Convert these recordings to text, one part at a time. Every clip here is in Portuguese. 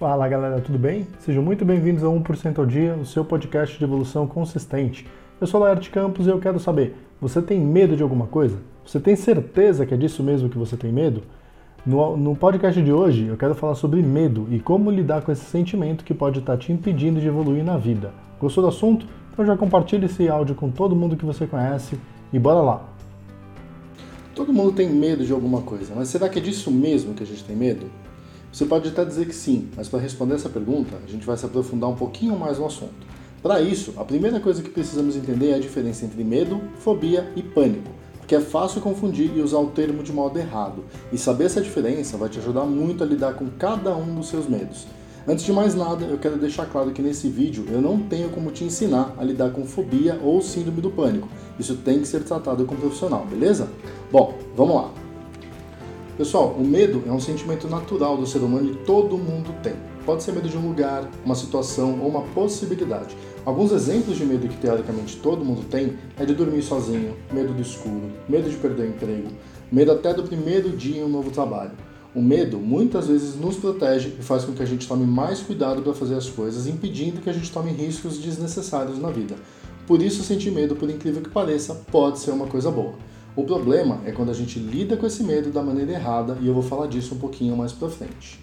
Fala galera, tudo bem? Sejam muito bem-vindos a 1% ao Dia, o seu podcast de evolução consistente. Eu sou Laerte Campos e eu quero saber, você tem medo de alguma coisa? Você tem certeza que é disso mesmo que você tem medo? No, no podcast de hoje eu quero falar sobre medo e como lidar com esse sentimento que pode estar te impedindo de evoluir na vida. Gostou do assunto? Então já compartilhe esse áudio com todo mundo que você conhece e bora lá! Todo mundo tem medo de alguma coisa, mas será que é disso mesmo que a gente tem medo? Você pode até dizer que sim, mas para responder essa pergunta, a gente vai se aprofundar um pouquinho mais no assunto. Para isso, a primeira coisa que precisamos entender é a diferença entre medo, fobia e pânico, porque é fácil confundir e usar o termo de modo errado, e saber essa diferença vai te ajudar muito a lidar com cada um dos seus medos. Antes de mais nada, eu quero deixar claro que nesse vídeo eu não tenho como te ensinar a lidar com fobia ou síndrome do pânico. Isso tem que ser tratado com um profissional, beleza? Bom, vamos lá. Pessoal, o medo é um sentimento natural do ser humano e todo mundo tem. Pode ser medo de um lugar, uma situação ou uma possibilidade. Alguns exemplos de medo que teoricamente todo mundo tem é de dormir sozinho, medo do escuro, medo de perder o emprego, medo até do primeiro dia em um novo trabalho. O medo muitas vezes nos protege e faz com que a gente tome mais cuidado para fazer as coisas, impedindo que a gente tome riscos desnecessários na vida. Por isso, sentir medo, por incrível que pareça, pode ser uma coisa boa. O problema é quando a gente lida com esse medo da maneira errada e eu vou falar disso um pouquinho mais pra frente.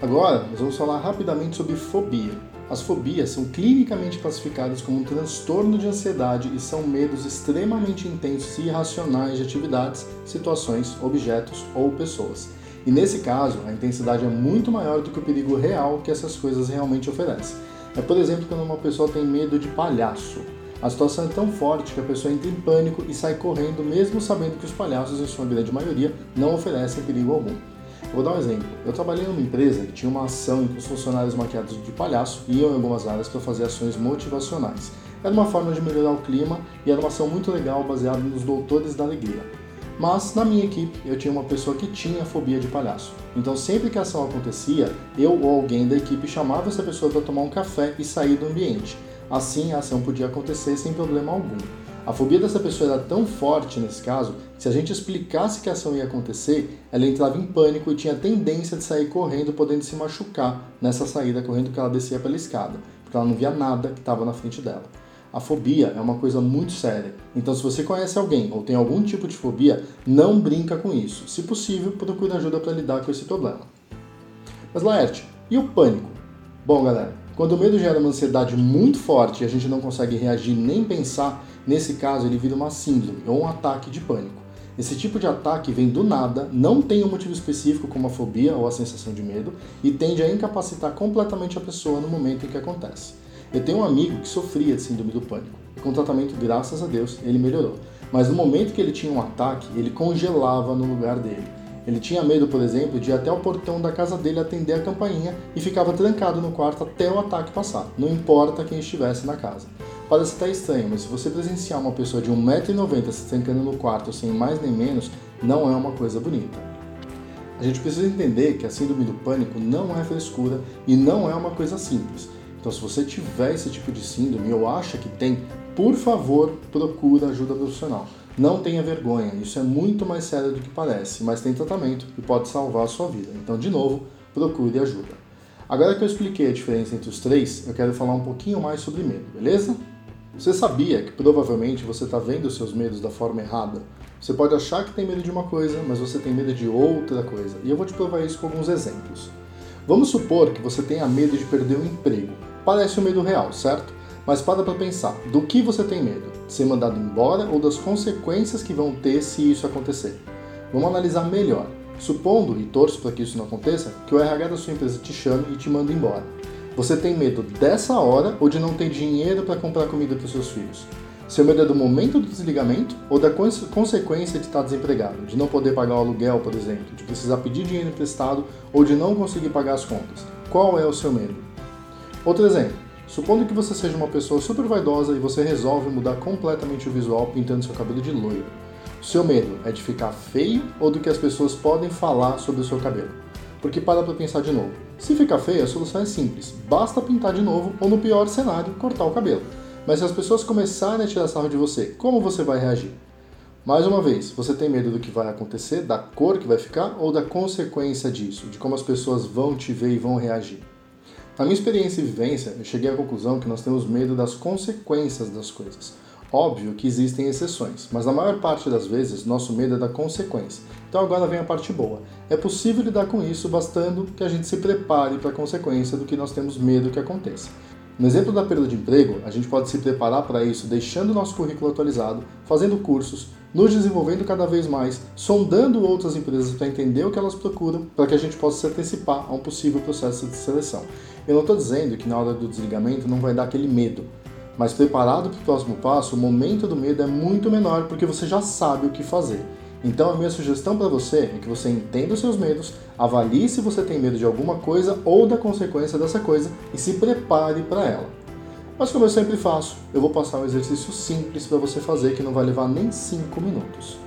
Agora, nós vamos falar rapidamente sobre fobia. As fobias são clinicamente classificadas como um transtorno de ansiedade e são medos extremamente intensos e irracionais de atividades, situações, objetos ou pessoas. E nesse caso, a intensidade é muito maior do que o perigo real que essas coisas realmente oferecem. É, por exemplo, quando uma pessoa tem medo de palhaço. A situação é tão forte que a pessoa entra em pânico e sai correndo, mesmo sabendo que os palhaços, em sua grande maioria, não oferecem perigo algum. Vou dar um exemplo. Eu trabalhei numa empresa que tinha uma ação em que os funcionários maquiados de palhaço iam em algumas áreas para fazer ações motivacionais. Era uma forma de melhorar o clima e era uma ação muito legal baseada nos doutores da alegria. Mas na minha equipe eu tinha uma pessoa que tinha fobia de palhaço. Então sempre que a ação acontecia, eu ou alguém da equipe chamava essa pessoa para tomar um café e sair do ambiente. Assim, a ação podia acontecer sem problema algum. A fobia dessa pessoa era tão forte nesse caso que se a gente explicasse que a ação ia acontecer, ela entrava em pânico e tinha tendência de sair correndo, podendo se machucar nessa saída correndo que ela descia pela escada, porque ela não via nada que estava na frente dela. A fobia é uma coisa muito séria. Então, se você conhece alguém ou tem algum tipo de fobia, não brinca com isso. Se possível, procure ajuda para lidar com esse problema. Mas Laerte, e o pânico? Bom, galera, quando o medo gera uma ansiedade muito forte e a gente não consegue reagir nem pensar, nesse caso ele vira uma síndrome ou um ataque de pânico. Esse tipo de ataque vem do nada, não tem um motivo específico como a fobia ou a sensação de medo e tende a incapacitar completamente a pessoa no momento em que acontece. Eu tenho um amigo que sofria de síndrome do pânico. Com tratamento, graças a Deus, ele melhorou. Mas no momento que ele tinha um ataque, ele congelava no lugar dele. Ele tinha medo, por exemplo, de ir até o portão da casa dele atender a campainha e ficava trancado no quarto até o ataque passar, não importa quem estivesse na casa. Parece até estranho, mas se você presenciar uma pessoa de 1,90m se trancando no quarto sem mais nem menos, não é uma coisa bonita. A gente precisa entender que a síndrome do pânico não é frescura e não é uma coisa simples. Então, se você tiver esse tipo de síndrome ou acha que tem, por favor, procura ajuda profissional. Não tenha vergonha, isso é muito mais sério do que parece, mas tem tratamento e pode salvar a sua vida. Então, de novo, procure ajuda. Agora que eu expliquei a diferença entre os três, eu quero falar um pouquinho mais sobre medo, beleza? Você sabia que provavelmente você está vendo seus medos da forma errada? Você pode achar que tem medo de uma coisa, mas você tem medo de outra coisa. E eu vou te provar isso com alguns exemplos. Vamos supor que você tenha medo de perder o emprego. Parece um medo real, certo? Mas para para pensar, do que você tem medo? De ser mandado embora ou das consequências que vão ter se isso acontecer? Vamos analisar melhor. Supondo, e torço para que isso não aconteça, que o RH da sua empresa te chame e te manda embora. Você tem medo dessa hora ou de não ter dinheiro para comprar comida para os seus filhos? Seu medo é do momento do desligamento ou da consequência de estar desempregado, de não poder pagar o aluguel, por exemplo, de precisar pedir dinheiro emprestado ou de não conseguir pagar as contas? Qual é o seu medo? Outro exemplo. Supondo que você seja uma pessoa super vaidosa e você resolve mudar completamente o visual pintando seu cabelo de loiro. Seu medo é de ficar feio ou do que as pessoas podem falar sobre o seu cabelo? Porque para pra pensar de novo. Se ficar feio, a solução é simples. Basta pintar de novo ou, no pior cenário, cortar o cabelo. Mas se as pessoas começarem a tirar sarro de você, como você vai reagir? Mais uma vez, você tem medo do que vai acontecer, da cor que vai ficar ou da consequência disso, de como as pessoas vão te ver e vão reagir? Na minha experiência e vivência, eu cheguei à conclusão que nós temos medo das consequências das coisas. Óbvio que existem exceções, mas na maior parte das vezes nosso medo é da consequência. Então agora vem a parte boa. É possível lidar com isso bastando que a gente se prepare para a consequência do que nós temos medo que aconteça. No exemplo da perda de emprego, a gente pode se preparar para isso deixando o nosso currículo atualizado, fazendo cursos, nos desenvolvendo cada vez mais, sondando outras empresas para entender o que elas procuram, para que a gente possa se antecipar a um possível processo de seleção. Eu não estou dizendo que na hora do desligamento não vai dar aquele medo, mas preparado para o próximo passo, o momento do medo é muito menor porque você já sabe o que fazer. Então a minha sugestão para você é que você entenda os seus medos, avalie se você tem medo de alguma coisa ou da consequência dessa coisa e se prepare para ela. Mas como eu sempre faço, eu vou passar um exercício simples para você fazer que não vai levar nem 5 minutos.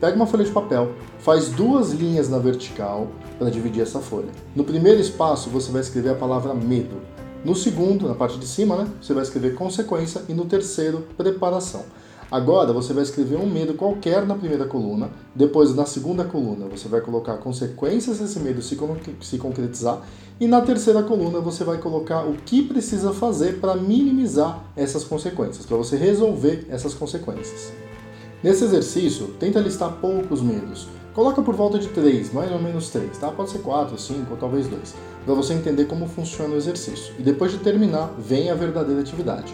Pega uma folha de papel, faz duas linhas na vertical para dividir essa folha. No primeiro espaço você vai escrever a palavra medo. No segundo, na parte de cima, né, você vai escrever consequência e no terceiro, preparação. Agora você vai escrever um medo qualquer na primeira coluna, depois na segunda coluna você vai colocar consequências desse medo se, se concretizar, e na terceira coluna você vai colocar o que precisa fazer para minimizar essas consequências, para você resolver essas consequências. Nesse exercício, tenta listar poucos medos. Coloca por volta de três, mais ou menos três, tá? Pode ser quatro, cinco ou talvez dois, para você entender como funciona o exercício. E depois de terminar, vem a verdadeira atividade.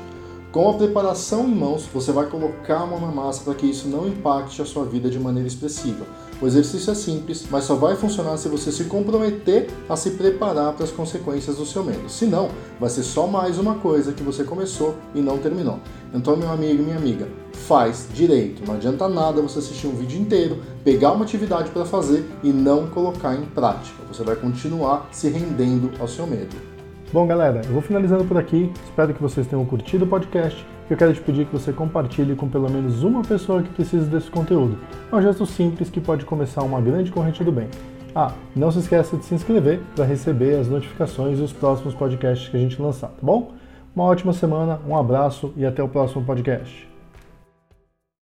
Com a preparação em mãos, você vai colocar a mão na massa para que isso não impacte a sua vida de maneira expressiva. O exercício é simples, mas só vai funcionar se você se comprometer a se preparar para as consequências do seu medo. Senão, vai ser só mais uma coisa que você começou e não terminou. Então, meu amigo e minha amiga, faz direito. Não adianta nada você assistir um vídeo inteiro, pegar uma atividade para fazer e não colocar em prática. Você vai continuar se rendendo ao seu medo. Bom, galera, eu vou finalizando por aqui. Espero que vocês tenham curtido o podcast. Eu quero te pedir que você compartilhe com pelo menos uma pessoa que precisa desse conteúdo. É um gesto simples que pode começar uma grande corrente do bem. Ah, não se esqueça de se inscrever para receber as notificações dos próximos podcasts que a gente lançar, tá bom? Uma ótima semana, um abraço e até o próximo podcast.